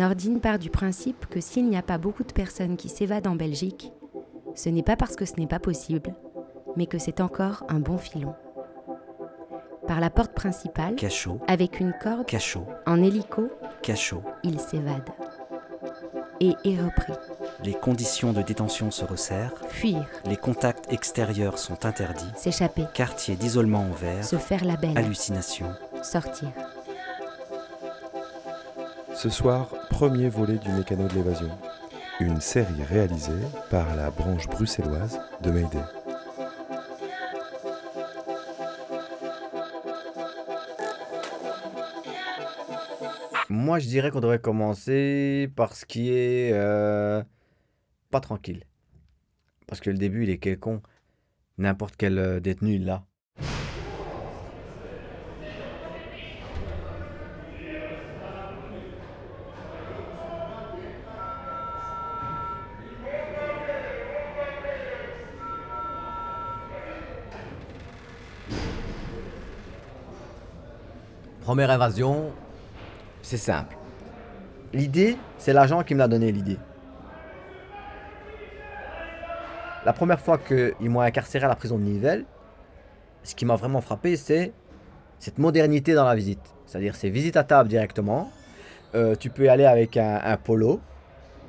Nordine part du principe que s'il n'y a pas beaucoup de personnes qui s'évadent en Belgique, ce n'est pas parce que ce n'est pas possible, mais que c'est encore un bon filon. Par la porte principale, Cachot, avec une corde, cachot, en hélico, cachot. il s'évade. Et est repris. Les conditions de détention se resserrent, Fuir, les contacts extérieurs sont interdits, s'échapper, quartier d'isolement ouvert, se faire la belle, hallucination. sortir. Ce soir, premier volet du Mécano de l'évasion. Une série réalisée par la branche bruxelloise de Mayday. Moi, je dirais qu'on devrait commencer par ce qui est euh, pas tranquille. Parce que le début, il est quelconque. N'importe quel euh, détenu, il l'a. Première évasion, c'est simple. L'idée, c'est l'agent qui me l'a donné l'idée. La première fois qu'ils m'ont incarcéré à la prison de Nivelles, ce qui m'a vraiment frappé, c'est cette modernité dans la visite. C'est-à-dire, c'est visite à table directement. Euh, tu peux y aller avec un, un polo.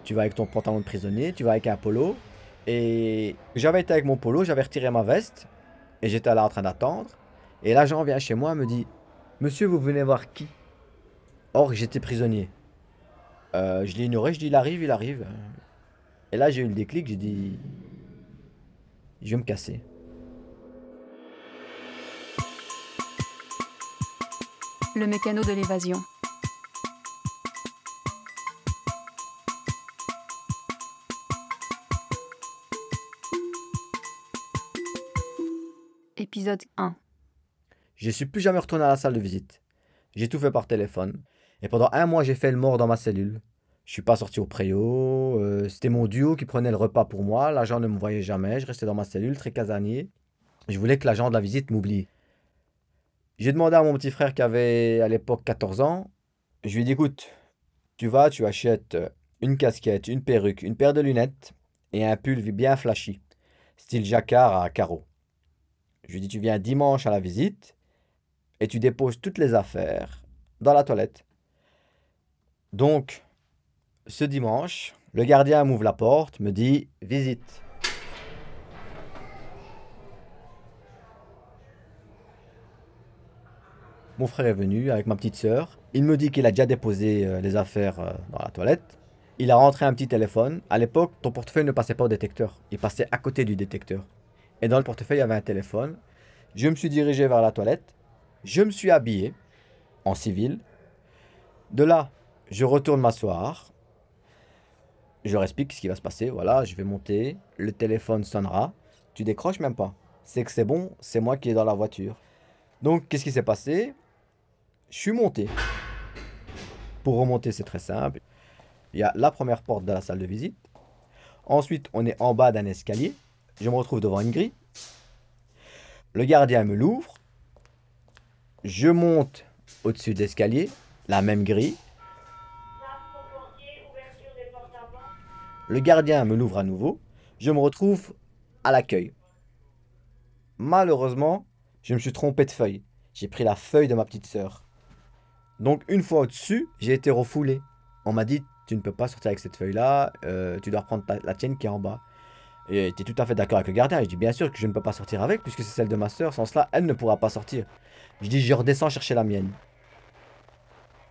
Tu vas avec ton pantalon de prisonnier, tu vas avec un polo. Et j'avais été avec mon polo, j'avais retiré ma veste. Et j'étais là en train d'attendre. Et l'agent vient chez moi et me dit Monsieur, vous venez voir qui? Or, j'étais prisonnier. Euh, je l'ai ignoré, je dis il arrive, il arrive. Et là, j'ai eu le déclic, j'ai dit je vais me casser. Le mécano de l'évasion. Épisode 1. Je suis plus jamais retourné à la salle de visite. J'ai tout fait par téléphone. Et pendant un mois, j'ai fait le mort dans ma cellule. Je suis pas sorti au préau. euh, C'était mon duo qui prenait le repas pour moi. L'agent ne me voyait jamais. Je restais dans ma cellule, très casanier. Je voulais que l'agent de la visite m'oublie. J'ai demandé à mon petit frère qui avait à l'époque 14 ans. Je lui ai dit écoute, tu vas, tu achètes une casquette, une perruque, une paire de lunettes et un pull bien flashy, style jacquard à carreaux. Je lui ai dit tu viens dimanche à la visite et tu déposes toutes les affaires dans la toilette. Donc, ce dimanche, le gardien m'ouvre la porte, me dit visite. Mon frère est venu avec ma petite sœur. Il me dit qu'il a déjà déposé euh, les affaires euh, dans la toilette. Il a rentré un petit téléphone. À l'époque, ton portefeuille ne passait pas au détecteur. Il passait à côté du détecteur. Et dans le portefeuille, il y avait un téléphone. Je me suis dirigé vers la toilette. Je me suis habillé en civil. De là, je retourne m'asseoir. Je leur explique ce qui va se passer. Voilà, je vais monter. Le téléphone sonnera. Tu décroches même pas. C'est que c'est bon, c'est moi qui est dans la voiture. Donc, qu'est-ce qui s'est passé? Je suis monté. Pour remonter, c'est très simple. Il y a la première porte de la salle de visite. Ensuite, on est en bas d'un escalier. Je me retrouve devant une grille. Le gardien me l'ouvre. Je monte au-dessus de l'escalier, la même grille. Le gardien me l'ouvre à nouveau. Je me retrouve à l'accueil. Malheureusement, je me suis trompé de feuille. J'ai pris la feuille de ma petite sœur. Donc une fois au-dessus, j'ai été refoulé. On m'a dit, tu ne peux pas sortir avec cette feuille-là, euh, tu dois prendre ta- la tienne qui est en bas. Et j'étais tout à fait d'accord avec le gardien. Je dis, bien sûr que je ne peux pas sortir avec, puisque c'est celle de ma soeur. Sans cela, elle ne pourra pas sortir. Je dis, je redescends chercher la mienne.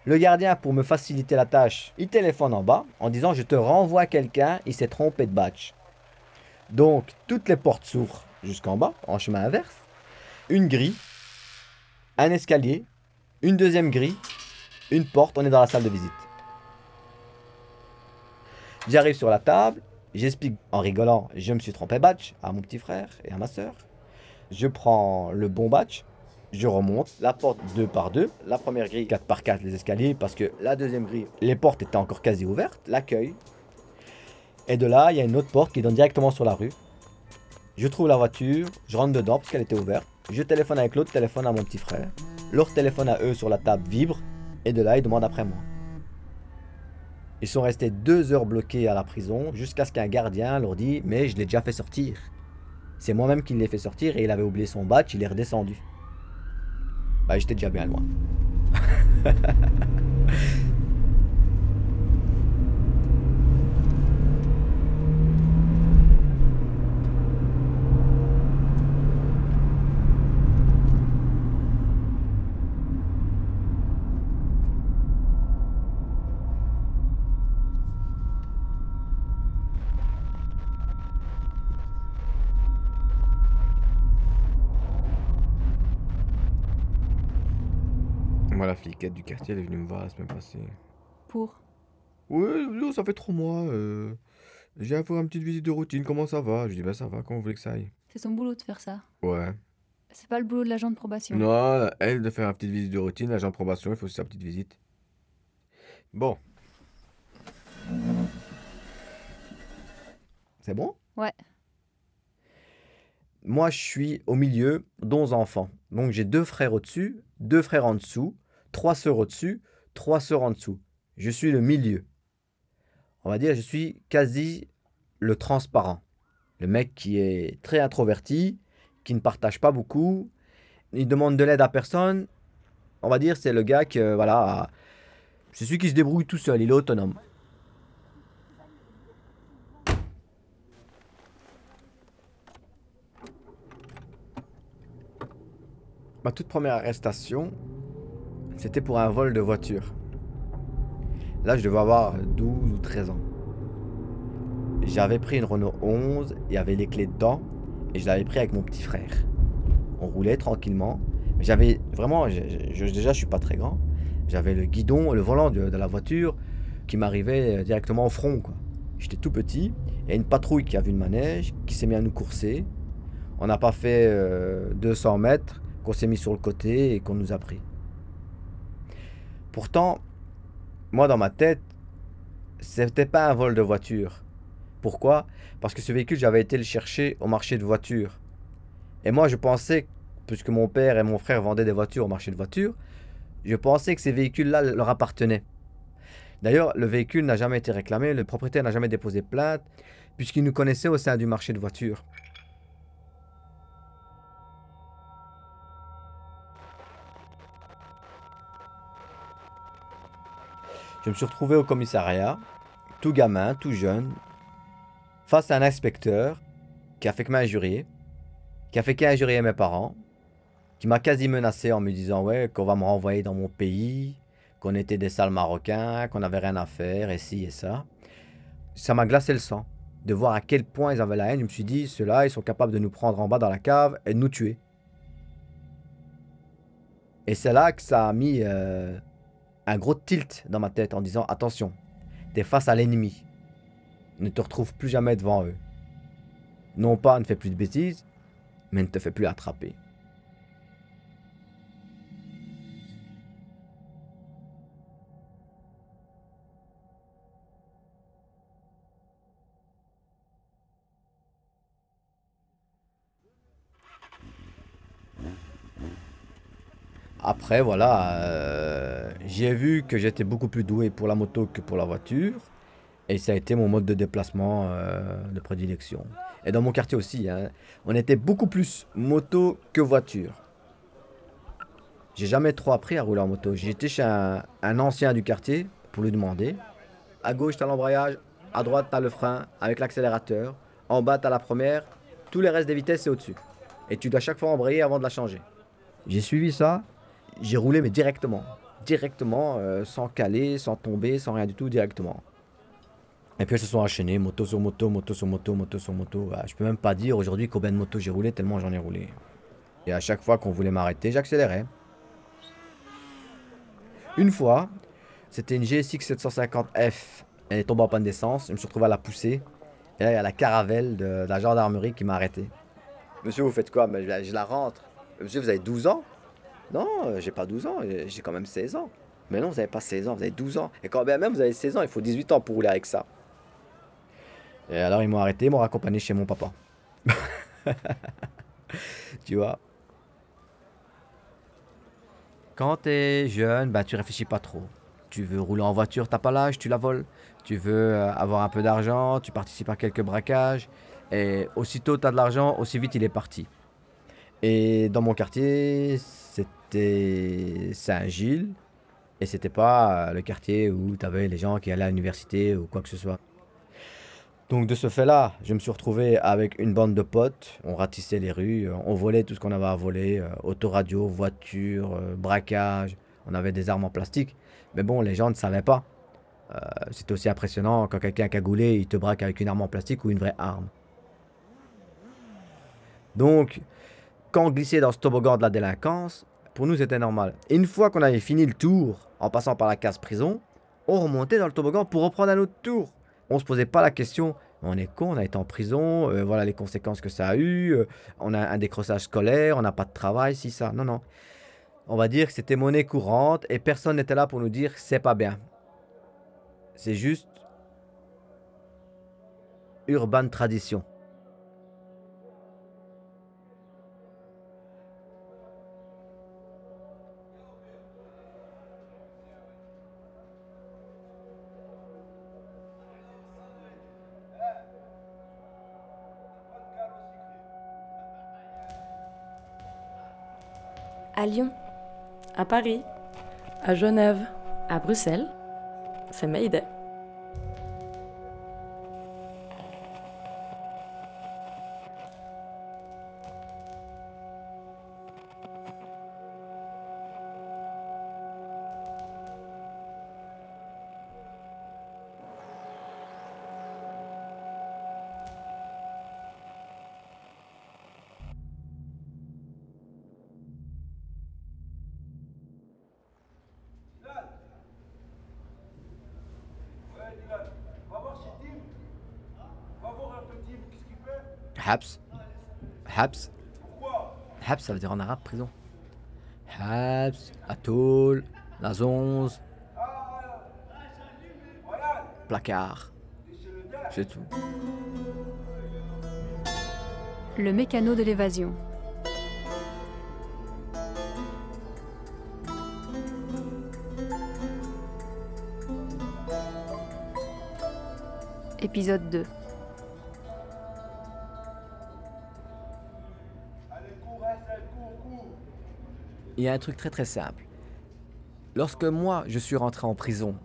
Le gardien, pour me faciliter la tâche, il téléphone en bas en disant, je te renvoie quelqu'un, il s'est trompé de batch. Donc, toutes les portes s'ouvrent jusqu'en bas, en chemin inverse. Une grille, un escalier, une deuxième grille, une porte, on est dans la salle de visite. J'arrive sur la table, j'explique en rigolant, je me suis trompé batch à mon petit frère et à ma soeur. Je prends le bon batch, je remonte la porte deux par deux, la première grille 4 par 4 les escaliers parce que la deuxième grille, les portes étaient encore quasi ouvertes, l'accueil. Et de là, il y a une autre porte qui donne directement sur la rue. Je trouve la voiture, je rentre dedans parce qu'elle était ouverte. Je téléphone avec l'autre téléphone à mon petit frère. Leur téléphone à eux sur la table vibre et de là, ils demandent après moi. Ils sont restés deux heures bloqués à la prison jusqu'à ce qu'un gardien leur dit Mais je l'ai déjà fait sortir. C'est moi-même qui l'ai fait sortir et il avait oublié son badge, il est redescendu. Bah, j'étais déjà bien loin. la fliquette du quartier, elle est venue me voir la semaine passée. Pour Ouais, non, ça fait trois mois. Euh... J'ai à faire une petite visite de routine. Comment ça va? Je dis, bah ça va, comment vous voulez que ça aille? C'est son boulot de faire ça. Ouais. C'est pas le boulot de l'agent de probation. Non, elle de faire une petite visite de routine, l'agent de probation, il faut aussi sa petite visite. Bon. C'est bon? Ouais. Moi, je suis au milieu d'11 enfants. Donc, j'ai deux frères au-dessus, deux frères en dessous, trois sœurs au-dessus, trois sœurs en dessous. Je suis le milieu. On va dire, je suis quasi le transparent. Le mec qui est très introverti, qui ne partage pas beaucoup, il demande de l'aide à personne. On va dire, c'est le gars que, voilà, c'est celui qui se débrouille tout seul, il est autonome. Ma toute première arrestation, c'était pour un vol de voiture. Là, je devais avoir 12 ou 13 ans. J'avais pris une Renault 11, il y avait les clés dedans, et je l'avais pris avec mon petit frère. On roulait tranquillement. J'avais vraiment, je- je- déjà, suis pas très grand. J'avais le guidon, le volant de, la voiture qui m'arrivait directement au front. J'étais tout petit. Il y a une patrouille qui a vu le manège, qui s'est mis à nous courser. On n'a pas fait euh, 200 mètres, qu'on s'est mis sur le côté et qu'on nous a pris. Pourtant, moi dans ma tête, c'était pas un vol de voiture. Pourquoi? Parce que ce véhicule, j'avais été le chercher au marché de voitures. Et moi, je pensais, puisque mon père et mon frère vendaient des voitures au marché de voitures, je pensais que ces véhicules-là leur appartenaient. D'ailleurs, le véhicule n'a jamais été réclamé, le propriétaire n'a jamais déposé plainte, puisqu'il nous connaissait au sein du marché de voitures. Je me suis retrouvé au commissariat, tout gamin, tout jeune, face à un inspecteur qui a fait que m'injurier, qui a fait qu'injurier mes parents, qui m'a quasi menacé en me disant ouais qu'on va me renvoyer dans mon pays, qu'on était des sales Marocains, qu'on n'avait rien à faire, et ci et ça. Ça m'a glacé le sang de voir à quel point ils avaient la haine. Je me suis dit, ceux-là, ils sont capables de nous prendre en bas dans la cave et de nous tuer. Et c'est là que ça a mis euh, un gros tilt dans ma tête en disant, attention, t'es face à l'ennemi. Ne te retrouve plus jamais devant eux. Non pas ne fais plus de bêtises, mais ne te fais plus attraper. Après, voilà, euh, j'ai vu que j'étais beaucoup plus doué pour la moto que pour la voiture. Et ça a été mon mode de déplacement euh, de prédilection. Et dans mon quartier aussi, hein, on était beaucoup plus moto que voiture. J'ai jamais trop appris à rouler en moto. J'étais chez un, ancien du quartier pour lui demander. À gauche, t'as l'embrayage, à droite, t'as le frein avec l'accélérateur. En bas, t'as la première. Tous les restes des vitesses, c'est au-dessus. Et tu dois chaque fois embrayer avant de la changer. J'ai suivi ça. J'ai roulé, mais directement. Directement, euh, sans caler, sans tomber, sans rien du tout, directement. Et puis elles se sont enchaînées, moto sur moto, moto sur moto, moto sur moto. Ah, je peux même pas dire aujourd'hui combien de motos j'ai roulé, tellement j'en ai roulé. Et à chaque fois qu'on voulait m'arrêter, j'accélérais. Une fois, c'était une GSX 750F. Elle est tombée en panne d'essence. Je me suis retrouvé à la pousser. Et là, il y a la caravelle de, la gendarmerie qui m'a arrêté. Monsieur, vous faites quoi? Je la rentre. Monsieur, vous avez 12 ans? Non, euh, j'ai pas 12 ans. J'ai j'ai quand même 16 ans. Mais non, vous n'avez pas 16 ans, vous avez 12 ans. Et quand même vous avez 16 ans, il faut 18 ans pour rouler avec ça. Et alors, ils m'ont arrêté, ils m'ont raccompagné chez mon papa. tu vois Quand t'es jeune, bah, tu réfléchis pas trop. Tu veux rouler en voiture, t'as pas l'âge, tu la voles. Tu veux euh, avoir un peu d'argent, tu participes à quelques braquages. Et aussitôt t'as de l'argent, aussi vite il est parti. Et dans mon quartier, c'était Saint-Gilles. Et c'était pas euh, le quartier où t'avais les gens qui allaient à l'université ou quoi que ce soit. Donc de ce fait-là, je me suis retrouvé avec une bande de potes. On ratissait les rues, euh, on volait tout ce qu'on avait à voler. euh, autoradio, voiture, braquage. On avait des armes en plastique. Mais bon, les gens ne savaient pas. Euh, C'était aussi impressionnant quand quelqu'un cagoulé, il te braque avec une arme en plastique ou une vraie arme. Donc, quand on glissait dans ce toboggan de la délinquance, pour nous c'était normal. Et une fois qu'on avait fini le tour, en passant par la case prison, on remontait dans le toboggan pour reprendre un autre tour. On se posait pas la question, on est con, on a été en prison, euh, voilà les conséquences que ça a eu, euh, on a un décrochage scolaire, on n'a pas de travail, si ça. Non, non. On va dire que c'était monnaie courante et personne n'était là pour nous dire c'est pas bien. C'est juste urban tradition. À Lyon, À Paris, à Genève, à Bruxelles, c'est Mayday. Habs. Habs. Habs, ça veut dire en arabe prison. Habs, Atoll, 11. Placard. C'est tout. Le mécano de l'évasion. Épisode 2. Il y a un truc très très simple. Lorsque moi je suis rentré en prison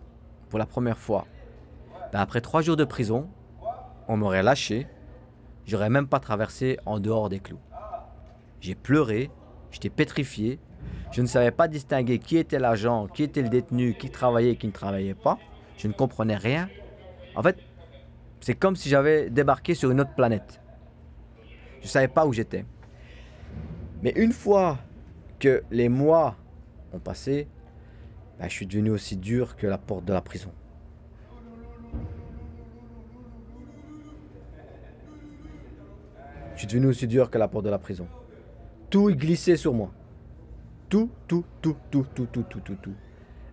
pour la première fois, ben après trois jours de prison, on m'aurait lâché, j'aurais même pas traversé en dehors des clous. J'ai pleuré, j'étais pétrifié, je ne savais pas distinguer qui était l'agent, qui était le détenu, qui travaillait, qui ne travaillait pas, je ne comprenais rien. En fait, c'est comme si j'avais débarqué sur une autre planète. Je ne savais pas où j'étais. Mais une fois que les mois ont passé, ben, je suis devenu aussi dur que la porte de la prison. Je suis devenu aussi dur que la porte de la prison. Tout glissait sur moi. Tout, tout, tout, tout, tout, tout, tout, tout, tout.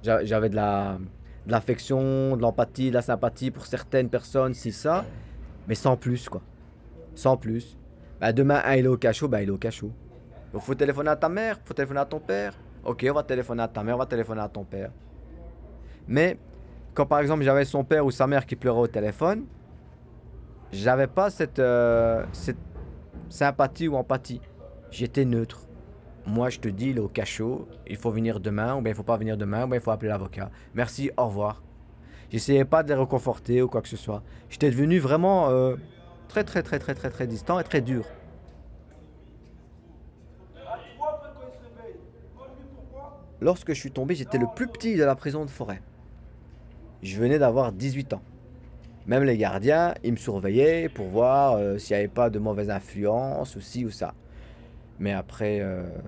J'a- J'avais de la, de l'affection, de l'empathie, de la sympathie pour certaines personnes, si ça, mais sans plus, quoi. Sans plus. Ben, demain, un il est au cachot, ben, il est au cachot. Il faut téléphoner à ta mère, faut téléphoner à ton père. Ok, on va téléphoner à ta mère, on va téléphoner à ton père. Mais quand par exemple j'avais son père ou sa mère qui pleurait au téléphone, j'avais pas cette, euh, cette sympathie ou empathie. J'étais neutre. Moi, je te dis, il est au cachot, il faut venir demain, ou bien il faut pas venir demain, ou bien il faut appeler l'avocat. Merci, au revoir. J'essayais pas de les réconforter ou quoi que ce soit. J'étais devenu vraiment euh, très, très, très, très, très, très distant et très dur. Lorsque je suis tombé, j'étais le plus petit de la prison de forêt. Je venais d'avoir 18 ans. Même les gardiens, ils me surveillaient pour voir euh, s'il n'y avait pas de mauvaise influence ou ci ou ça. Mais après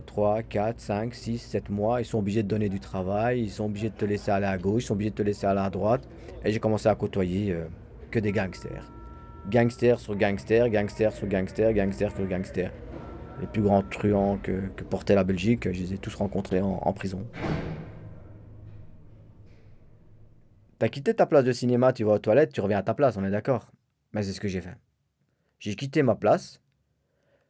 3, 4, 5, 6, 7 mois, ils sont obligés de donner du travail, ils sont obligés de te laisser aller à gauche, ils sont obligés de te laisser aller à droite. Et j'ai commencé à côtoyer euh, que des gangsters. Gangsters sur gangsters, gangsters sur gangsters, gangsters sur gangsters. Les plus grands truands que, portait la Belgique, je les ai tous rencontrés en, en prison. T'as quitté ta place de cinéma, tu vas aux toilettes, tu reviens à ta place, on est d'accord Mais c'est ce que j'ai fait. J'ai quitté ma place,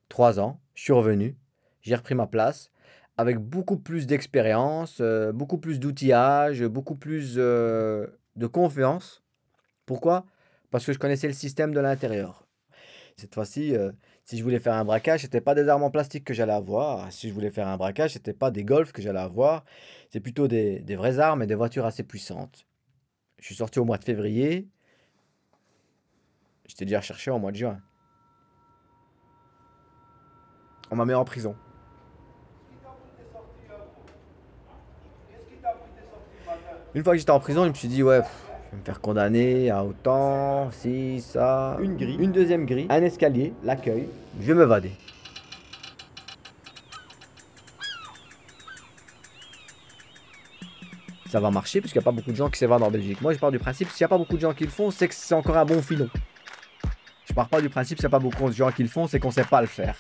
trois ans, je suis revenu, j'ai repris ma place, avec beaucoup plus d'expérience, euh, beaucoup plus d'outillage, beaucoup plus euh, de confiance. Pourquoi? Parce que je connaissais le système de l'intérieur. Cette fois-ci, euh, si je voulais faire un braquage, c'était pas des armes en plastique que j'allais avoir. Si je voulais faire un braquage, c'était pas des golfs que j'allais avoir. C'est plutôt des, vraies armes et des voitures assez puissantes. Je suis sorti au mois de février. J'étais déjà recherché au mois de juin. On m'a mis en prison. Une fois que j'étais en prison, je me suis dit, ouais, vais me faire condamner à autant, si, ça. Une grille. Une deuxième grille, un escalier, l'accueil. Je vais m'évader. Ça va marcher parce qu'il n'y a pas beaucoup de gens qui s'évadent en Belgique. Moi, je pars du principe, s'il n'y a pas beaucoup de gens qui le font, c'est que c'est encore un bon filon. Je pars pas du principe, s'il n'y a pas beaucoup de gens qui le font, c'est qu'on sait pas le faire.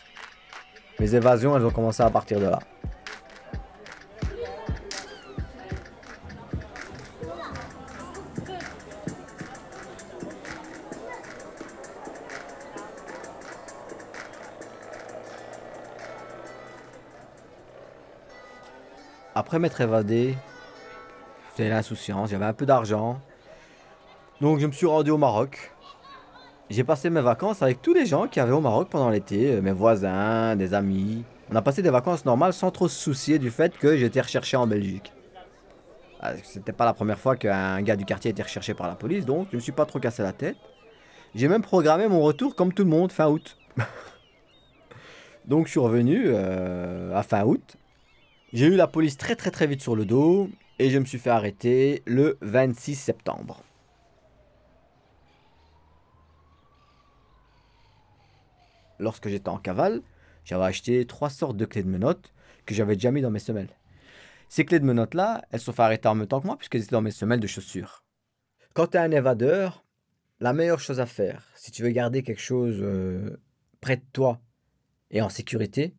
Mes évasions, elles ont commencé à partir de là. Après m'être évadé, c'était l'insouciance, j'avais un peu d'argent. Donc je me suis rendu au Maroc. J'ai passé mes vacances avec tous les gens qui avaient au Maroc pendant l'été, euh, mes voisins, des amis. On a passé des vacances normales sans trop se soucier du fait que j'étais recherché en Belgique. Ah, C'était pas la première fois qu'un gars du quartier était recherché par la police, donc je me suis pas trop cassé la tête. J'ai même programmé mon retour comme tout le monde fin août. donc je suis revenu euh, à fin août. J'ai eu la police très très très vite sur le dos et je me suis fait arrêter le 26 septembre. Lorsque j'étais en cavale, j'avais acheté trois sortes de clés de menottes que j'avais déjà mis dans mes semelles. Ces clés de menottes là, elles sont fait arrêter en même temps que moi puisqu'elles étaient dans mes semelles de chaussures. Quand tu es un évadeur, la meilleure chose à faire, si tu veux garder quelque chose euh, près de toi et en sécurité,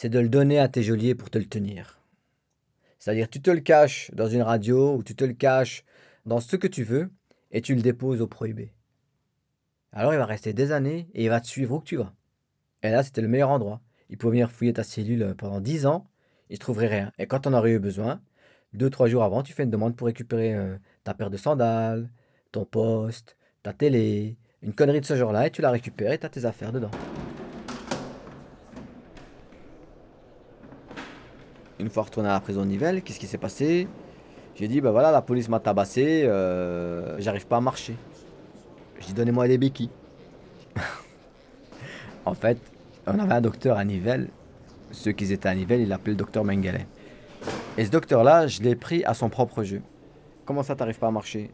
c'est de le donner à tes geôliers pour te le tenir. C'est-à-dire, tu te le caches dans une radio ou tu te le caches dans ce que tu veux et tu le déposes au prohibé. Alors, il va rester des années et il va te suivre où que tu vas. Et là, c'était le meilleur endroit. Il pouvait venir fouiller ta cellule pendant 10 ans, il ne trouverait rien. Et quand on aurait eu besoin, deux, trois jours avant, tu fais une demande pour récupérer euh, ta paire de sandales, ton poste, ta télé, une connerie de ce genre-là, et tu la récupères et tu as tes affaires dedans. Une fois retourné à la prison de qu'est-ce qui s'est passé? J'ai dit, ben voilà, la police m'a tabassé, euh, j'arrive pas à marcher. Je dis, donnez-moi des béquilles. en fait, on avait un docteur à Nivelles. Ceux qui étaient à Nivelles, il l'appelait le docteur Mengele. Et ce docteur-là, je l'ai pris à son propre jeu. Comment ça, t'arrives pas à marcher?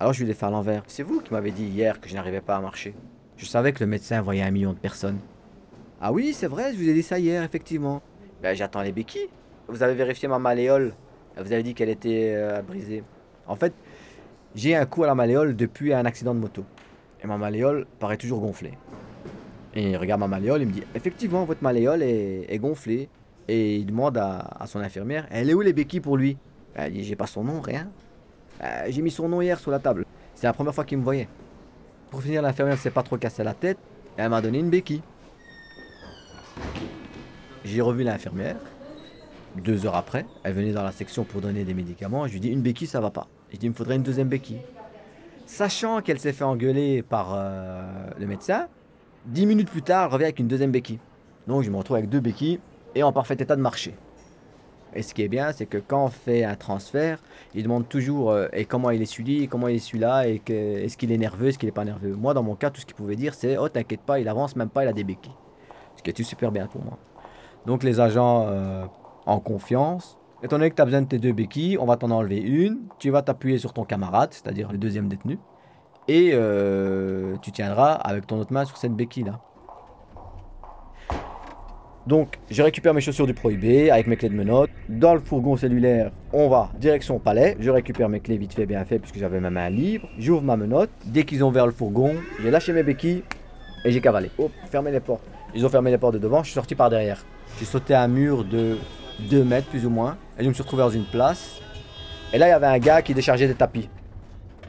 Alors je lui ai fait à l'envers. C'est vous qui m'avez dit hier que je n'arrivais pas à marcher. Je savais que le médecin voyait un million de personnes. Ah oui, c'est vrai, je vous ai dit ça hier, effectivement. Ben, j'attends les béquilles. Vous avez vérifié ma malléole. Vous avez dit qu'elle était euh, brisée. En fait, j'ai un coup à la malléole depuis un accident de moto. Et ma malléole paraît toujours gonflée. Et il regarde ma malléole, il me dit Effectivement, votre malléole est, gonflée. Et il demande à, à son infirmière Elle est où les béquilles pour lui? Elle dit J'ai pas son nom, rien. Euh, j'ai mis son nom hier sur la table. C'est la première fois qu'il me voyait. Pour finir, l'infirmière s'est pas trop cassé la tête. Et elle m'a donné une béquille. J'ai revu l'infirmière. Deux heures après, elle venait dans la section pour donner des médicaments. Je lui dis une béquille, ça va pas. Je dis il me faudrait une deuxième béquille. Sachant qu'elle s'est fait engueuler par euh, le médecin, dix minutes plus tard, elle revient avec une deuxième béquille. Donc je me retrouve avec deux béquilles et en parfait état de marché. Et ce qui est bien, c'est que quand on fait un transfert, il demande toujours euh, et comment il est celui, comment il est celui-là, et est-ce qu'il est nerveux, est-ce qu'il n'est pas nerveux. Moi, dans mon cas, tout ce qu'il pouvait dire, c'est Oh, t'inquiète pas, il avance même pas, il a des béquilles. Ce qui est super bien pour moi. Donc, les agents euh, en confiance, étant donné que tu as besoin de tes deux béquilles, on va t'en enlever une, tu vas t'appuyer sur ton camarade, c'est-à-dire le deuxième détenu, et euh, tu tiendras avec ton autre main sur cette béquille-là. Donc, je récupère mes chaussures du prohibé avec mes clés de menottes. Dans le fourgon cellulaire, on va direction palais. Je récupère mes clés vite fait, bien fait, puisque j'avais ma main libre. J'ouvre ma menotte. Dès qu'ils ont ouvert le fourgon, j'ai lâché mes béquilles et j'ai cavalé. Hop, fermé les portes. Ils ont fermé les portes de devant, je suis sorti par derrière. J'ai sauté un mur de 2 mètres plus ou moins. Et je me suis retrouvé dans une place. Et là, il y avait un gars qui déchargeait des tapis.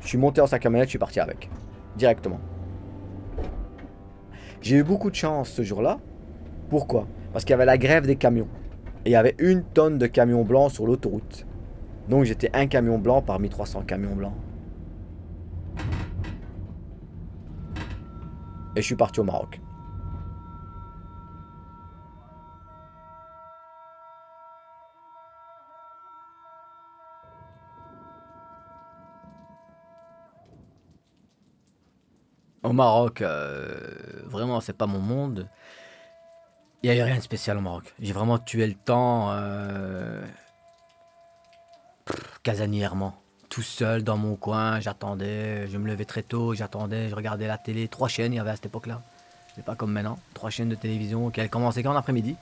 Je suis monté en sa camionnette, je suis parti avec. Directement. J'ai eu beaucoup de chance ce jour-là. Pourquoi? Parce qu'il y avait la grève des camions. Et il y avait une tonne de camions blancs sur l'autoroute. Donc j'étais un camion blanc parmi 300 camions blancs. Et je suis parti au Maroc. Au Maroc, euh, vraiment, c'est pas mon monde. Il n'y a eu rien de spécial au Maroc. J'ai vraiment tué le temps euh, casanièrement. Tout seul dans mon coin, j'attendais. Je me levais très tôt, j'attendais, je regardais la télé. Trois chaînes il y avait à cette époque-là. C'est pas comme maintenant. Trois chaînes de télévision qui commençaient qu'en après-midi.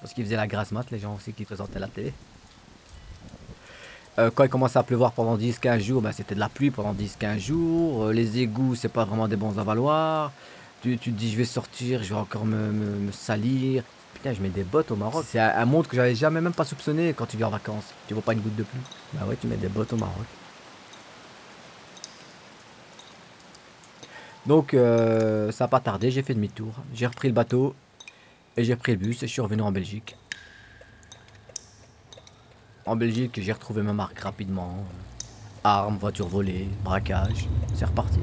Parce qu'ils faisaient la grasse mat, les gens aussi qui présentaient la télé. Euh, quand il commençait à pleuvoir pendant 10-15 jours, ben, c'était de la pluie pendant 10-15 jours. Euh, les égouts, c'est pas vraiment des bons avaloirs. Tu, tu te dis, je vais sortir, je vais encore me, me- me salir. Putain, je mets des bottes au Maroc. C'est un, un monde que j'avais jamais même pas soupçonné quand tu viens en vacances. Tu vois pas une goutte de pluie. Bah ouais, tu mets des bottes au Maroc. Donc, euh, ça n'a pas tardé, j'ai fait demi-tour. J'ai repris le bateau et j'ai pris le bus et je suis revenu en Belgique. En Belgique, j'ai retrouvé ma marque rapidement. Armes, voitures volées, braquage. C'est reparti.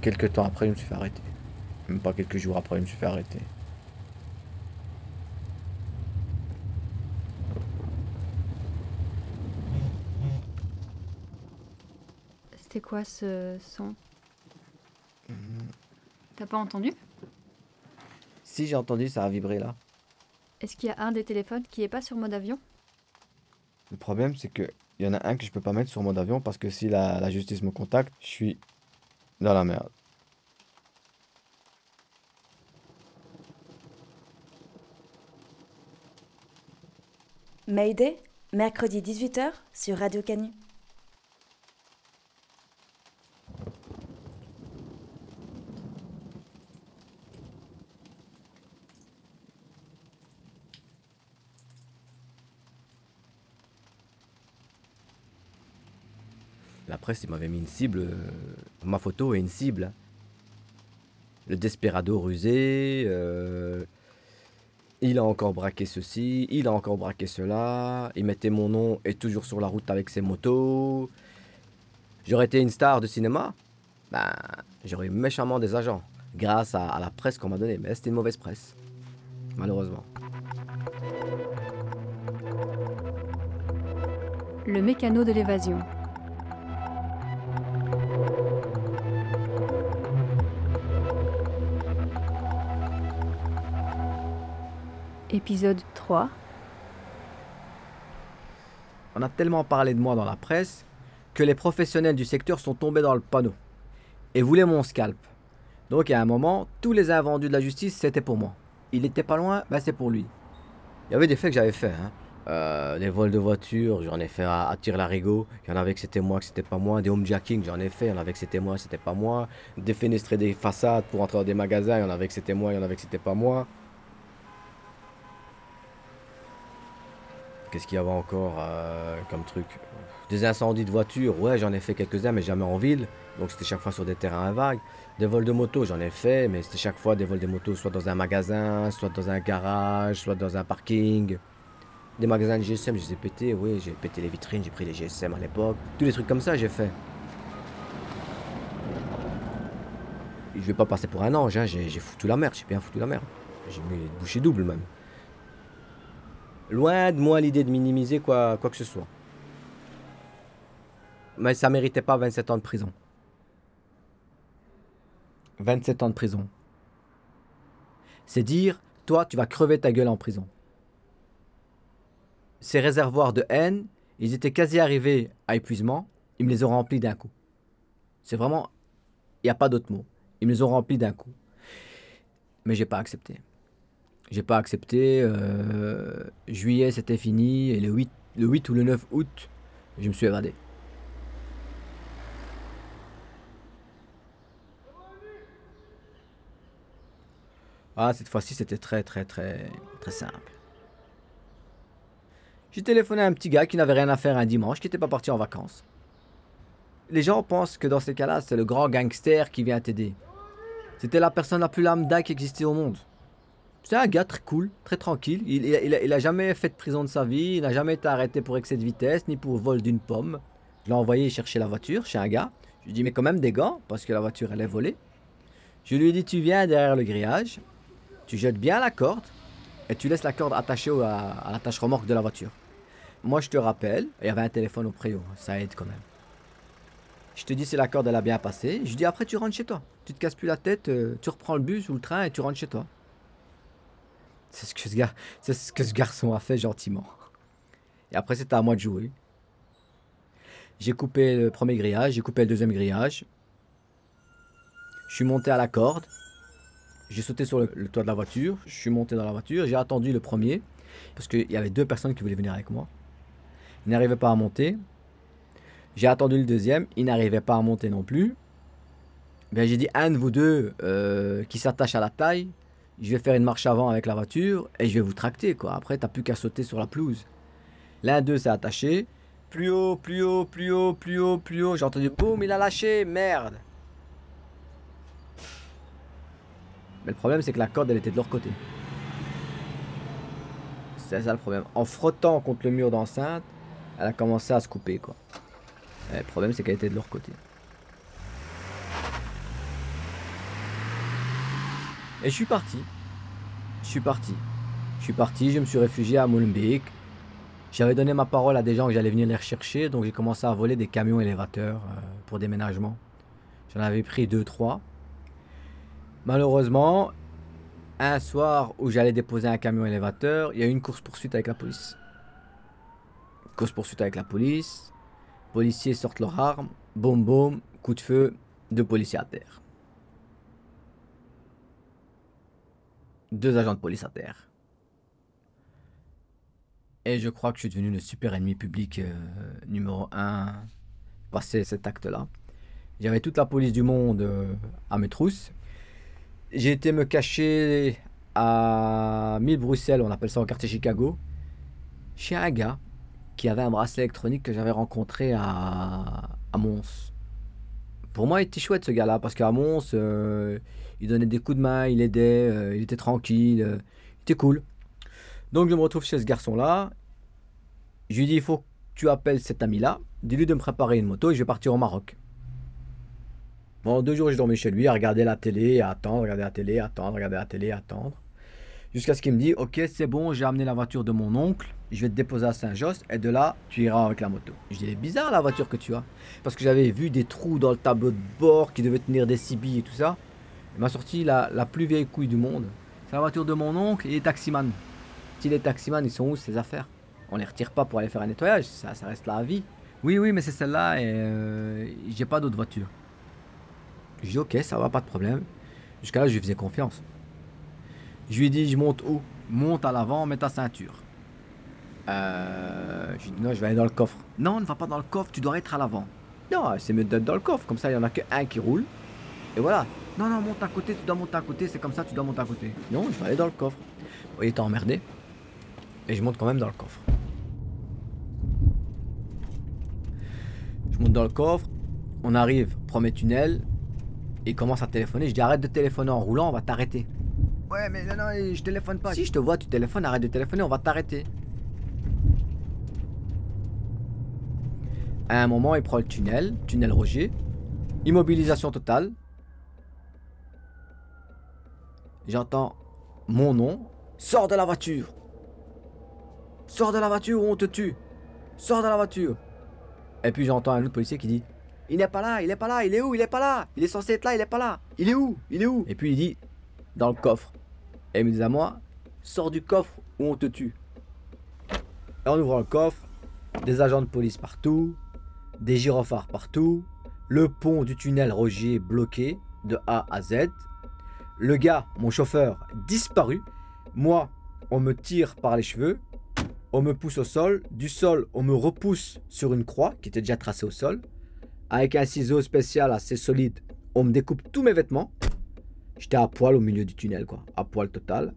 Quelques temps après, je me suis fait arrêter. Même pas quelques jours après, je me suis fait arrêter. C'était quoi ce son? T'as pas entendu? Si j'ai entendu, ça a vibré là. Est-ce qu'il y a un des téléphones qui est pas sur mode avion? Le problème, c'est que il y en a un que je peux pas mettre sur mode avion parce que si la, la justice me contacte, je suis dans la merde. Mayday, mercredi 18h sur Radio Canu. Presse, il m'avait mis une cible. euh, ma photo est une cible. Le desperado rusé. euh, il a encore braqué ceci. Il a encore braqué cela. Il mettait mon nom et toujours sur la route avec ses motos. J'aurais été une star de cinéma. Ben, j'aurais eu méchamment des agents. Grâce à, à la presse qu'on m'a donnée. Mais c'était une mauvaise presse. Malheureusement. Le mécano de l'évasion. Épisode 3. On a tellement parlé de moi dans la presse que les professionnels du secteur sont tombés dans le panneau et voulaient mon scalp. Donc à un moment, tous les invendus de la justice, c'était pour moi. Il était pas loin, ben c'est pour lui. Il y avait des faits que j'avais fait. Hein. Euh, des vols de voitures, j'en ai fait à, à Tire-Larigot. Il y en avait que c'était moi, que c'était pas moi. Des homejacking, j'en ai fait. Il y en avait que c'était moi, c'était pas moi. Défenestrer des façades pour entrer dans des magasins, il y en avait que c'était moi, il y en avait que c'était pas moi. Qu'est-ce qu'il y avait encore euh, comme truc? Des incendies de voitures, ouais, j'en ai fait quelques-uns, mais jamais en ville. Donc c'était chaque fois sur des terrains vagues. Des vols de moto, j'en ai fait, mais c'était chaque fois des vols de moto, soit dans un magasin, soit dans un garage, soit dans un parking. Des magasins de GSM, je les ai pétés, oui, j'ai pété les vitrines, j'ai pris les GSM à l'époque. Tous les trucs comme ça, j'ai fait. je vais pas passer pour un ange, hein, j'ai foutu la merde, j'ai bien foutu la merde. J'ai mis bouché double même. Loin de moi l'idée de minimiser quoi, quoi que ce soit. Mais ça méritait pas 27 ans de prison. 27 ans de prison. C'est dire, toi, tu vas crever ta gueule en prison. Ces réservoirs de haine, ils étaient quasi arrivés à épuisement, ils me les ont remplis d'un coup. C'est vraiment, il n'y a pas d'autre mot. Ils me les ont remplis d'un coup. Mais j'ai pas accepté. J'ai pas accepté. euh, juillet, c'était fini. Et le 8, le 8 ou le 9 août, je me suis évadé. Ah, cette fois-ci, c'était très, très, très, très simple. J'ai téléphoné à un petit gars qui n'avait rien à faire un dimanche, qui n'était pas parti en vacances. Les gens pensent que dans ces cas-là, c'est le grand gangster qui vient t'aider. C'était la personne la plus lambda qui existait au monde. C'est un gars très cool, très tranquille. Il, il, a- il a, il a jamais fait de prison de sa vie, il n'a jamais été arrêté pour excès de vitesse, ni pour vol d'une pomme. Je l'ai envoyé chercher la voiture chez un gars. Je lui ai dit, mais quand même des gants, parce que la voiture, elle est volée. Je lui ai dit, tu viens derrière le grillage, tu jettes bien la corde, et tu laisses la corde attachée à, à l'attache remorque de la voiture. Moi, je te rappelle, il y avait un téléphone au préau, ça aide quand même. Je te dis si la corde elle a bien passé. Je dis après tu rentres chez toi. Tu te casses plus la tête, euh, tu reprends le bus ou le train et tu rentres chez toi. C'est ce que ce garçon a fait gentiment. Et après c'était à moi de jouer. J'ai coupé le premier grillage, j'ai coupé le deuxième grillage. Je suis monté à la corde. J'ai sauté sur le, toit de la voiture. Je suis monté dans la voiture. J'ai attendu le premier parce qu'il y avait deux personnes qui voulaient venir avec moi. Ils n'arrivaient pas à monter. J'ai attendu le deuxième, il n'arrivait pas à monter non plus. Ben, j'ai dit un de vous deux euh, qui s'attache à la taille, je vais faire une marche avant avec la voiture et je vais vous tracter quoi. Après t'as plus qu'à sauter sur la pelouse. L'un d'eux s'est attaché. Plus haut, plus haut, plus haut, plus haut, plus haut. J'ai entendu boum, il a lâché, merde. Mais le problème c'est que la corde elle était de leur côté. C'est ça le problème. En frottant contre le mur d'enceinte, elle a commencé à se couper quoi. Et le problème, c'est qu'elle était de leur côté. Et je suis parti. Je suis parti. Je suis parti, je me suis réfugié à Molenbeek. J'avais donné ma parole à des gens que j'allais venir les rechercher, donc j'ai commencé à voler des camions élévateurs euh, pour déménagement. J'en avais pris deux, trois. Malheureusement, un soir où j'allais déposer un camion élévateur, il y a eu une course-poursuite avec la police. Course-poursuite avec la police. Policiers sortent leurs armes, boum boum, coup de feu, deux policiers à terre. Deux agents de police à terre. Et je crois que je suis devenu le super ennemi public euh, numéro un passé cet acte-là. J'avais toute la police du monde euh, à mes trousses. J'ai été me cacher à 1000 Bruxelles, on appelle ça au quartier Chicago, chez un gars qui avait un bracelet électronique que j'avais rencontré à, à Mons. Pour moi, il était chouette ce gars-là, parce qu'à Mons, euh, il donnait des coups de main, il aidait, euh, il était tranquille, euh, il était cool. Donc je me retrouve chez ce garçon-là. Je lui dis, il faut que tu appelles cet ami-là, dis-lui de me préparer une moto et je vais partir au Maroc. Bon, deux jours, j'ai dormi chez lui, à regarder la télé, à attendre, regarder la télé, attendre, regarder la télé, attendre. Jusqu'à ce qu'il me dit, ok, c'est bon, j'ai amené la voiture de mon oncle, je vais te déposer à Saint-Josse, et de là, tu iras avec la moto. Je dis, elle est bizarre la voiture que tu as. Parce que j'avais vu des trous dans le tableau de bord qui devaient tenir des six et tout ça. Il m'a sorti la, la plus vieille couille du monde. C'est la voiture de mon oncle et les taximans. Si les taximans, ils sont où ces affaires? On les retire pas pour aller faire un nettoyage, ça, ça reste là à vie. Oui, oui, mais c'est celle-là et euh, j'ai pas d'autre voiture. Je dis, ok, ça va, pas de problème. Jusqu'à là, je lui faisais confiance. Je lui ai dit, je monte où? Monte à l'avant, mets ta ceinture. Euh, je lui ai dit, non, je vais aller dans le coffre. Non, ne va pas dans le coffre, tu dois être à l'avant. Non, c'est mieux d'être dans le coffre, comme ça, il y en a qu'un qui roule. Et voilà. Non, non, monte à côté, tu dois monter à côté, c'est comme ça, tu dois monter à côté. Non, je vais aller dans le coffre. Il était emmerdé. Et je monte quand même dans le coffre. Je monte dans le coffre. On arrive, premier tunnel. Il commence à téléphoner. Je dis arrête de téléphoner en roulant, on va t'arrêter. Ouais, mais non, non, je téléphone pas. Si je te vois, tu téléphones, arrête de téléphoner, on va t'arrêter. À un moment, il prend le tunnel, tunnel Roger. Immobilisation totale. J'entends mon nom. Sors de la voiture. Sors de la voiture ou on te tue. Sors de la voiture. Et puis j'entends un autre policier qui dit Il n'est pas là, il est pas là, il est où Il est pas là. Il est censé être là, il est pas là. Il est où Il est où? Et puis il dit Dans le coffre. Et il me dit à moi Sors du coffre ou on te tue. Et en ouvrant le coffre, des agents de police partout, des gyrophares partout, le pont du tunnel Rogier bloqué de A à Z. Le gars, mon chauffeur, disparu. Moi, on me tire par les cheveux, on me pousse au sol, du sol, on me repousse sur une croix qui était déjà tracée au sol. Avec un ciseau spécial assez solide, on me découpe tous mes vêtements. J'étais à poil au milieu du tunnel, quoi, à poil total.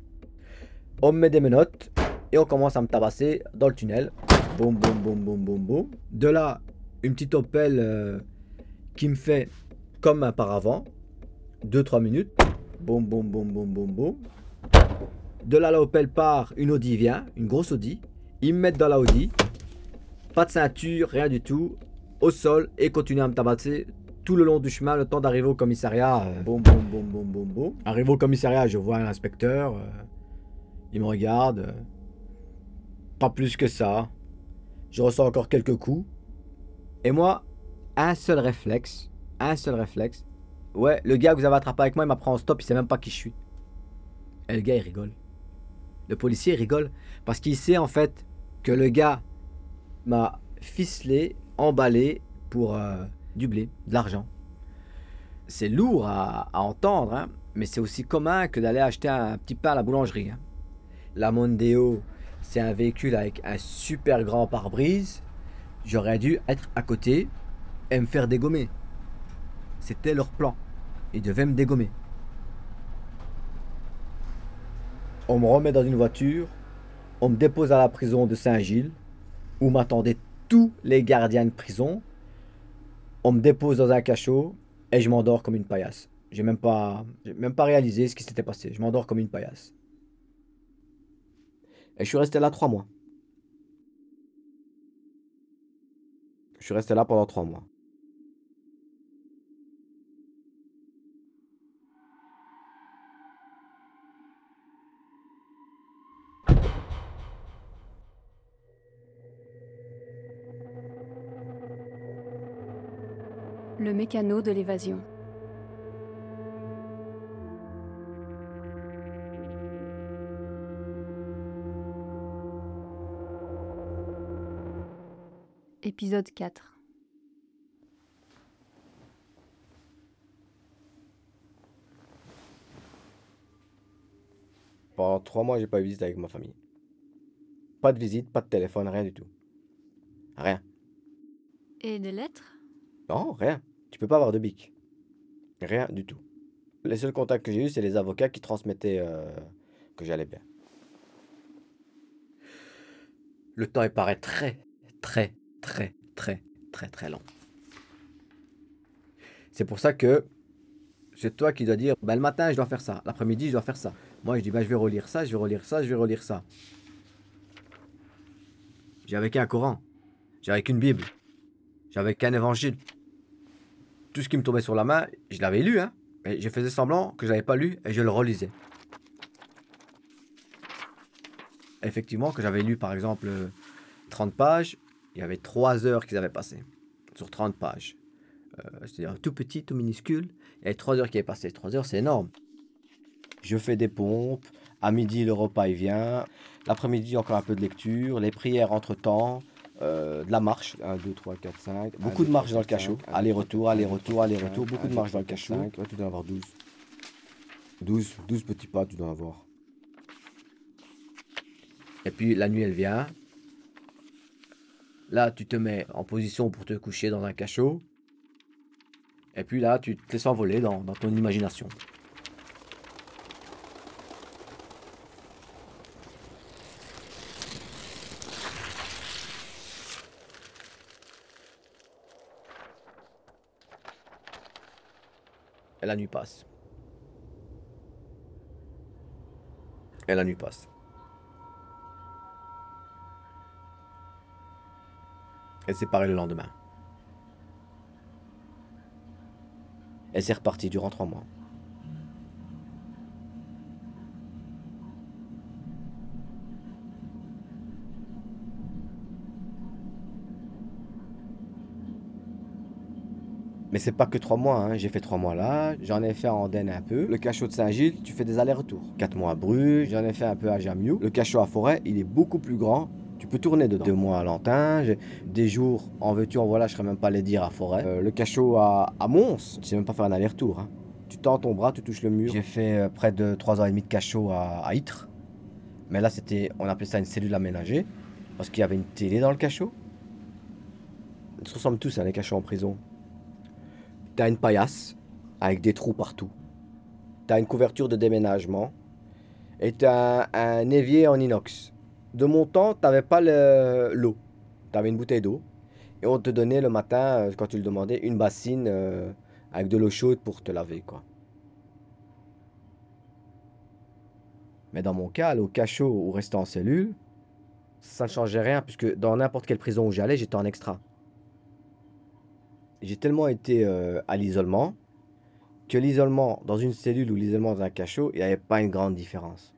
On me met des menottes et on commence à me tabasser dans le tunnel. Boum, boum, boum, boum, boum, boum. De là, une petite Opel euh, qui me fait comme un paravent. 2-3 minutes. Boum, boum, boum, boum, boum, boum. De là, la Opel part, une Audi vient, une grosse Audi. Ils me mettent dans la Audi. Pas de ceinture, rien du tout. Au sol et continuent à me tabasser tout le long du chemin, le temps d'arriver au commissariat. euh, boum, boum, boum, boum, boum, au commissariat, je vois un inspecteur. euh, il me regarde. pas plus que ça. Je ressens encore quelques coups. Et moi, un seul réflexe. Un seul réflexe. Ouais, le gars que vous avez attrapé avec moi, il m'apprend en stop, il sait même pas qui je suis. Et le gars, il rigole. Le policier il rigole parce qu'il sait en fait que le gars m'a ficelé, emballé pour euh, du blé, de l'argent. C'est lourd à, à entendre, hein, mais c'est aussi commun que d'aller acheter un petit pain à la boulangerie. hein. La Mondeo, c'est un véhicule avec un super grand pare-brise. J'aurais dû être à côté et me faire dégommer. C'était leur plan. Ils devaient me dégommer. On me remet dans une voiture. On me dépose à la prison de Saint-Gilles, où m'attendaient tous les gardiens de prison. On me dépose dans un cachot et je m'endors comme une paillasse. J'ai même pas, même pas réalisé ce qui s'était passé. Je m'endors comme une paillasse. Et je suis resté là trois mois. Je suis resté là pendant trois mois. Mécano de l'évasion. Épisode 4. Pendant trois mois, j'ai pas eu visite avec ma famille. Pas de visite, pas de téléphone, rien du tout. Rien. Et des lettres? Non, rien. Tu peux pas avoir de bic. Rien du tout. Les seuls contacts que j'ai eus, c'est les avocats qui transmettaient euh, que j'allais bien. Le temps, paraît très, très, très, très, très, très long. C'est pour ça que c'est toi qui dois dire, ben, le matin, je dois faire ça. L'après-midi, je dois faire ça. Moi, je dis, ben, je vais relire ça, je vais relire ça, je vais relire ça. J'avais qu'un Coran. J'avais qu'une Bible. J'avais qu'un évangile. Tout ce qui me tombait sur la main, je l'avais lu, hein. Mais je faisais semblant que je l'avais pas lu et je le relisais. Effectivement, que j'avais lu par exemple euh, 30 pages, il y avait 3 heures qu'ils avaient passé sur 30 pages. Euh, C'est-à-dire tout petit, tout minuscule. Il y avait 3 heures qui avaient passé. 3 heures, c'est énorme. Je fais des pompes. À midi, le repas il vient. L'après-midi, encore un peu de lecture. Les prières entre-temps. Euh, de la marche. 1, 2, 3, 4, 5. Beaucoup de marche dans le cachot. Aller-retour, aller-retour, aller-retour. Beaucoup de marche dans le cachot. Ouais, tu dois avoir 12. 12, 12 petits pas, tu dois en avoir. Et puis la nuit, elle vient. Là, tu te mets en position pour te coucher dans un cachot. Et puis là, tu te laisses envoler dans, dans ton imagination. Et la nuit passe. Et la nuit passe. Et c'est pareil le lendemain. Et c'est reparti durant trois mois. Mais c'est pas que trois mois, hein. j'ai fait trois mois là, j'en ai fait à Andenne un peu. Le cachot de Saint-Gilles, tu fais des allers-retours. Quatre mois à Bruges, j'en ai fait un peu à Jamiou. Le cachot à Forêt, il est beaucoup plus grand. Tu peux tourner dedans. Deux mois à Lantin, des jours en veux-tu, en voilà, je serais même pas les dire à Forêt. Euh, le cachot à, à Mons, tu sais même pas faire un aller-retour. hein. Tu tends ton bras, tu touches le mur. J'ai fait euh, près de trois ans et demi de cachot à, à Ytre. Mais là, c'était, on appelait ça une cellule aménagée parce qu'il y avait une télé dans le cachot. Ils se ressemblent tous, hein, les cachots en prison. T'as une paillasse avec des trous partout. T'as une couverture de déménagement. Et t'as un, un évier en inox. De mon temps, t'avais pas le- l'eau. T'avais une bouteille d'eau. Et on te donnait le matin, euh, quand tu le demandais, une bassine euh, avec de l'eau chaude pour te laver, quoi. Mais dans mon cas, au cachot ou rester en cellule, ça ne changeait rien, puisque dans n'importe quelle prison où j'allais, j'étais en extra. J'ai tellement été euh, à l'isolement que l'isolement dans une cellule ou l'isolement dans un cachot, il n'y avait pas une grande différence.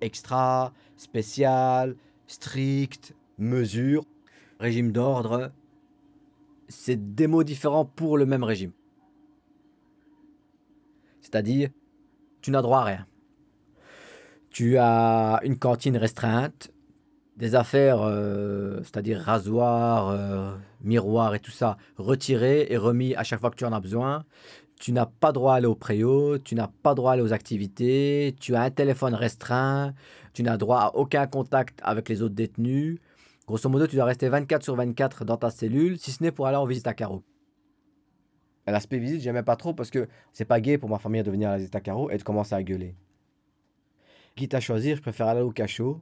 Extra, spécial, strict, mesure, régime d'ordre, c'est des mots différents pour le même régime. C'est-à-dire, tu n'as droit à rien. Tu as une cantine restreinte, des affaires, euh, c'est-à-dire rasoir, euh, miroir et tout ça, retirés et remis à chaque fois que tu en as besoin. Tu n'as pas droit à aller au préau, tu n'as pas droit à aller aux activités, tu as un téléphone restreint, tu n'as droit à aucun contact avec les autres détenus. Grosso modo, tu dois rester 24 sur 24 dans ta cellule, si ce n'est pour aller en visite à Caro. Et L'aspect visite, j'aimais pas trop parce que c'est pas gay pour ma famille de venir à la visite à Caro et de commencer à gueuler. Quitte à choisir, je préfère aller au cachot.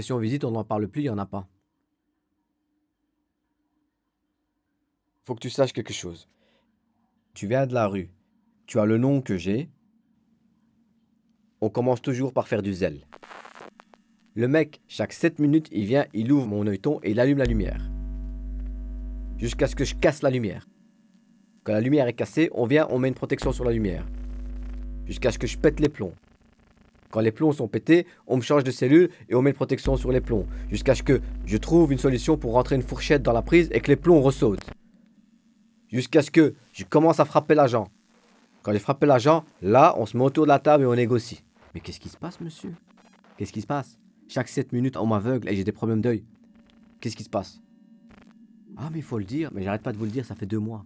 Visite, on n'en parle plus, il n'y en a pas. Faut que tu saches quelque chose. Tu viens de la rue. Tu as le nom que j'ai. On commence toujours par faire du zèle. Le mec, chaque 7 minutes, il vient, il ouvre mon œilleton et il allume la lumière. Jusqu'à ce que je casse la lumière. Quand la lumière est cassée, on vient, on met une protection sur la lumière. Jusqu'à ce que je pète les plombs. Les plombs sont pétés, on me change de cellule et on met une protection sur les plombs. Jusqu'à ce que je trouve une solution pour rentrer une fourchette dans la prise et que les plombs ressautent. Jusqu'à ce que je commence à frapper l'agent. Quand j'ai frappé l'agent, là, on se met autour de la table et on négocie. Mais qu'est-ce qui se passe, monsieur? Qu'est-ce qui se passe? Chaque 7 minutes, on m'aveugle et j'ai des problèmes d'œil. Qu'est-ce qui se passe? Ah, mais il faut le dire. Mais j'arrête pas de vous le dire, ça fait deux mois.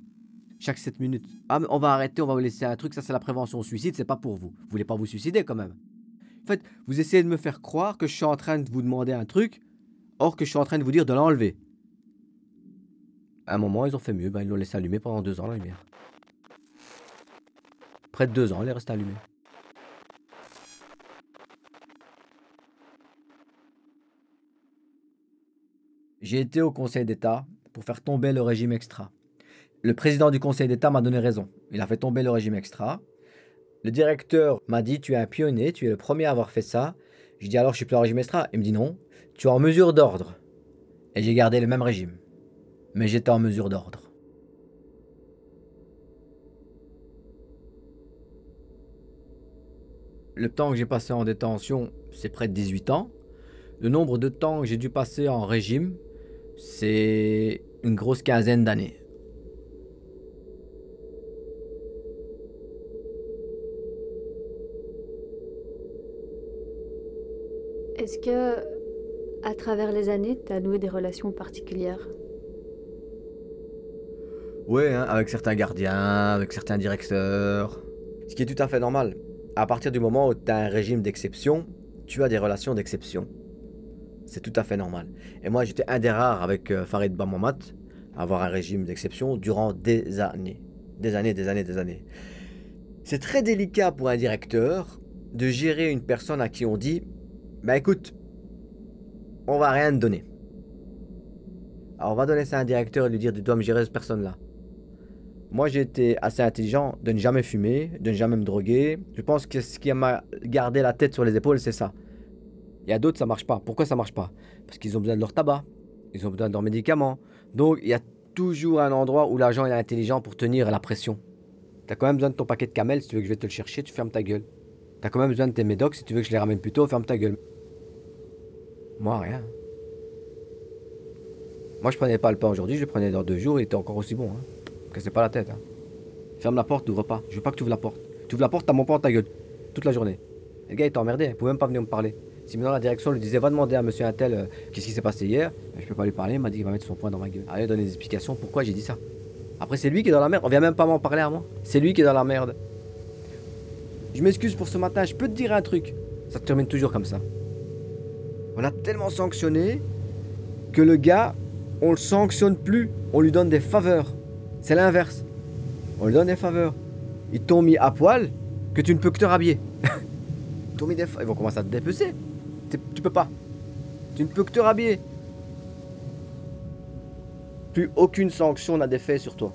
Chaque 7 minutes. Ah, mais on va arrêter, on va vous laisser un truc. Ça, c'est la prévention au suicide, c'est pas pour vous. Vous voulez pas vous suicider quand même. En fait, vous essayez de me faire croire que je suis en train de vous demander un truc, or que je suis en train de vous dire de l'enlever. À un moment, ils ont fait mieux. Ben, ils l'ont laissé allumer pendant deux ans, la lumière. Près de deux ans, elle est restée allumée. J'ai été au Conseil d'État pour faire tomber le régime extra. Le président du Conseil d'État m'a donné raison. Il a fait tomber le régime extra. Le directeur m'a dit Tu es un pionnier, tu es le premier à avoir fait ça. Je dis Alors je suis plus en régime extra. Il me dit Non, tu es en mesure d'ordre. Et j'ai gardé le même régime. Mais j'étais en mesure d'ordre. Le temps que j'ai passé en détention, c'est près de 18 ans. Le nombre de temps que j'ai dû passer en régime, c'est une grosse quinzaine d'années. Est-ce que, à travers les années, tu as noué des relations particulières? Ouais, hein, avec certains gardiens, avec certains directeurs. Ce qui est tout à fait normal. À partir du moment où tu as un régime d'exception, tu as des relations d'exception. C'est tout à fait normal. Et moi, j'étais un des rares avec euh, Farid Bamamat à avoir un régime d'exception durant des années. Des années, des années, des années. C'est très délicat pour un directeur de gérer une personne à qui on dit Bah écoute, on va rien te donner. Alors on va donner ça à un directeur et lui dire Tu dois me gérer cette personne-là. Moi, j'ai été assez intelligent de ne jamais fumer, de ne jamais me droguer. Je pense que ce qui m'a gardé la tête sur les épaules, c'est ça. Il y a d'autres, ça marche pas. Pourquoi ça marche pas? Parce qu'ils ont besoin de leur tabac, ils ont besoin de leurs médicaments. Donc, il y a toujours un endroit où l'agent est intelligent pour tenir la pression. T'as quand même besoin de ton paquet de camel, si tu veux que je vais te le chercher, tu fermes ta gueule. T'as quand même besoin de tes médocs, si tu veux que je les ramène plus tôt, ferme ta gueule. Moi, rien. Moi, je prenais pas le pain aujourd'hui, je le prenais dans deux jours, il était encore aussi bon. hein. Cassez pas la tête. Hein. Ferme la porte, n'ouvre pas. Je veux pas que tu ouvres la porte. Tu ouvres la porte, t'as mon porte ta gueule. Toute la journée. Le gars, t'a emmerdé. Il pouvait même pas venir me parler. Si maintenant la direction lui disait, va demander à monsieur Intel euh, qu'est-ce qui s'est passé hier, je peux pas lui parler. Il m'a dit qu'il va mettre son poing dans ma gueule. Allez, donner des explications pourquoi j'ai dit ça. Après, c'est lui qui est dans la merde. On vient même pas m'en parler à moi. C'est lui qui est dans la merde. Je m'excuse pour ce matin. Je peux te dire un truc. Ça termine toujours comme ça. On a tellement sanctionné que le gars, on le sanctionne plus. On lui donne des faveurs. C'est l'inverse. On lui donne des faveurs. Ils t'ont mis à poil que tu ne peux que te rhabiller. Ils mis des Ils vont commencer à te dépecer. Tu peux pas. Tu ne peux que te rhabiller. Plus aucune sanction n'a d'effet sur toi.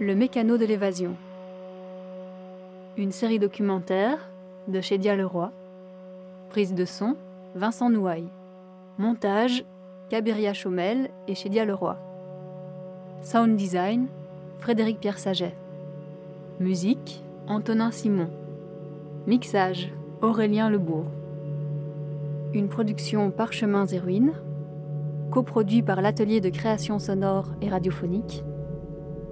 Le mécano de l'évasion. Une série documentaire de chez Leroy. Prise de son, Vincent Nouaille. Montage, Cabiria Chaumel et chez Leroy. Sound design, Frédéric Pierre Saget. Musique, Antonin Simon. Mixage, Aurélien Lebourg. Une production Parchemins et Ruines, coproduit par l'Atelier de création sonore et radiophonique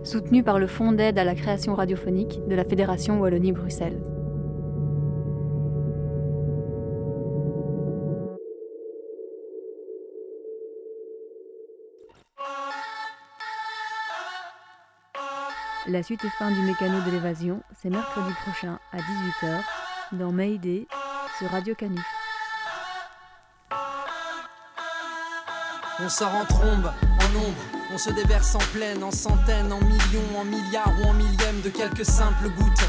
soutenu par le Fonds d'aide à la création radiophonique de la Fédération Wallonie-Bruxelles. La suite et fin du mécano de l'évasion, c'est mercredi prochain à 18h dans Mayday sur Radio Canu. On sort en trombe, on se déverse en pleine, en centaines, en millions, en milliards ou en millièmes de quelques simples gouttes.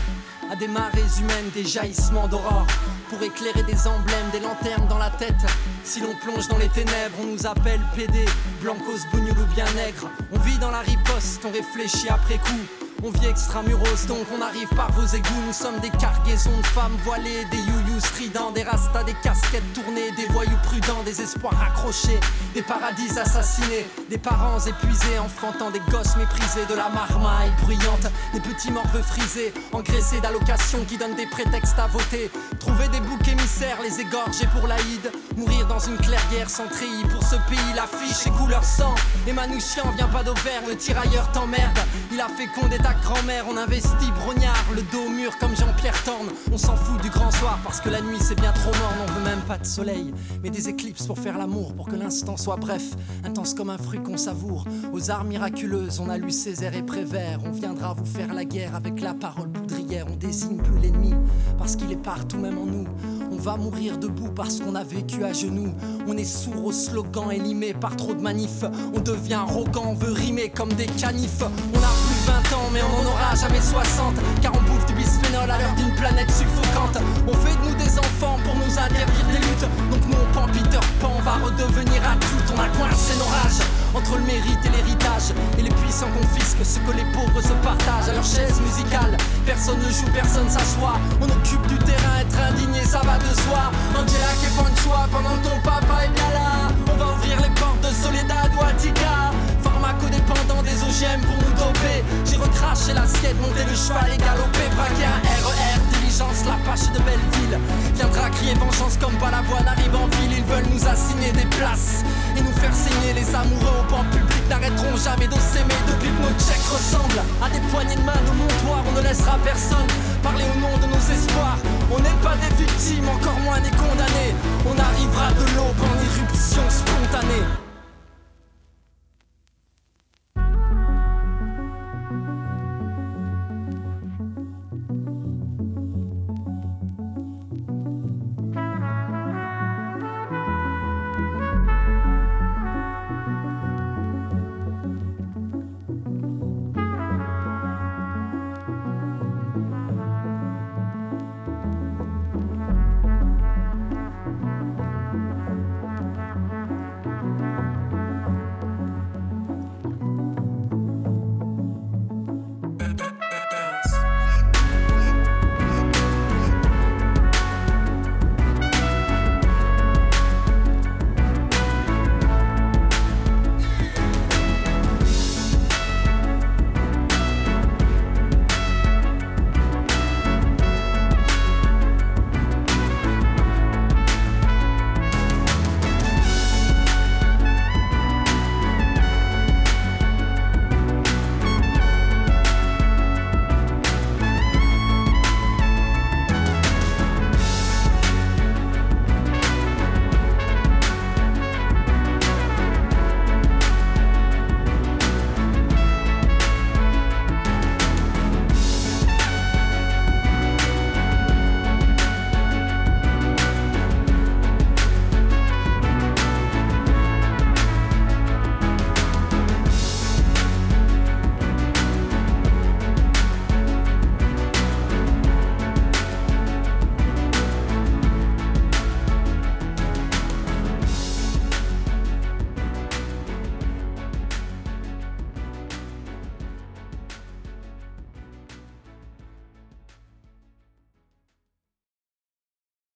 À des marées humaines, des jaillissements d'aurore. Pour éclairer des emblèmes, des lanternes dans la tête. Si l'on plonge dans les ténèbres, on nous appelle PD, blancos, bougnoul ou bien nègre. On vit dans la riposte, on réfléchit après coup. On vit extramuros, donc on arrive par vos égouts. Nous sommes des cargaisons de femmes voilées, des youyous stridents, des rastas, des casquettes tournées, des voyous prudents, des espoirs accrochés, des paradis assassinés, des parents épuisés, enfantant des gosses méprisés, de la marmaille bruyante, des petits morveux frisés, engraissés d'allocations qui donnent des prétextes à voter. Trouver des boucs émissaires, les égorger pour l'Aïd, mourir dans une clairière sans treillis. Pour ce pays, l'affiche est couleur sang. Et Manouchian vient pas d'Auvergne, le tirailleur t'emmerde. Il a fécondé ta grand-mère, on investit brognard, le dos mûr comme Jean-Pierre Torne. On s'en fout du grand soir parce que la nuit c'est bien trop mort, on veut même pas de soleil, mais des éclips pour faire l'amour, pour que l'instant soit bref, intense comme un fruit qu'on savoure. Aux arts miraculeuses, on a lu Césaire et Prévert, on viendra vous faire la guerre avec la parole poudrière, on désigne plus l'ennemi parce qu'il est partout même en nous. On va mourir debout parce qu'on a vécu à genoux. On est sourd aux slogans élimés par trop de manifs. On devient arrogant, on veut rimer comme des canifs. On a plus 20 ans, mais on n'en aura jamais 60. Car on bouffe du bisphénol à l'heure d'une planète suffocante. On fait de nous des enfants pour nous interdire des luttes. Donc nous on prend Peter Pan, on va redevenir adulte. On a coincé nos rages entre le mérite et l'héritage. Et les puissants confisquent ce que les pauvres se partagent à leur chaise musicale. Personne ne joue, personne s'assoit. On occupe du terrain, être indigné, ça va de soi. Angela qui de choix pendant ton papa est bien là. On va ouvrir les portes de Soledad ou Attica codépendant des OGM pour nous doper. J'ai recraché l'assiette, monté le cheval et galopé. Braqué un RER, diligence, la pâche de Belleville. Viendra crier vengeance comme Balavoine arrive en ville. Ils veulent nous assigner des places et nous faire saigner. Les amoureux au banc public n'arrêteront jamais de s'aimer Depuis que nos checks ressemblent à des poignées de main de montoir On ne laissera personne parler au nom de nos espoirs. On n'est pas des victimes, encore moins des condamnés. On arrivera de l'aube en éruption spontanée.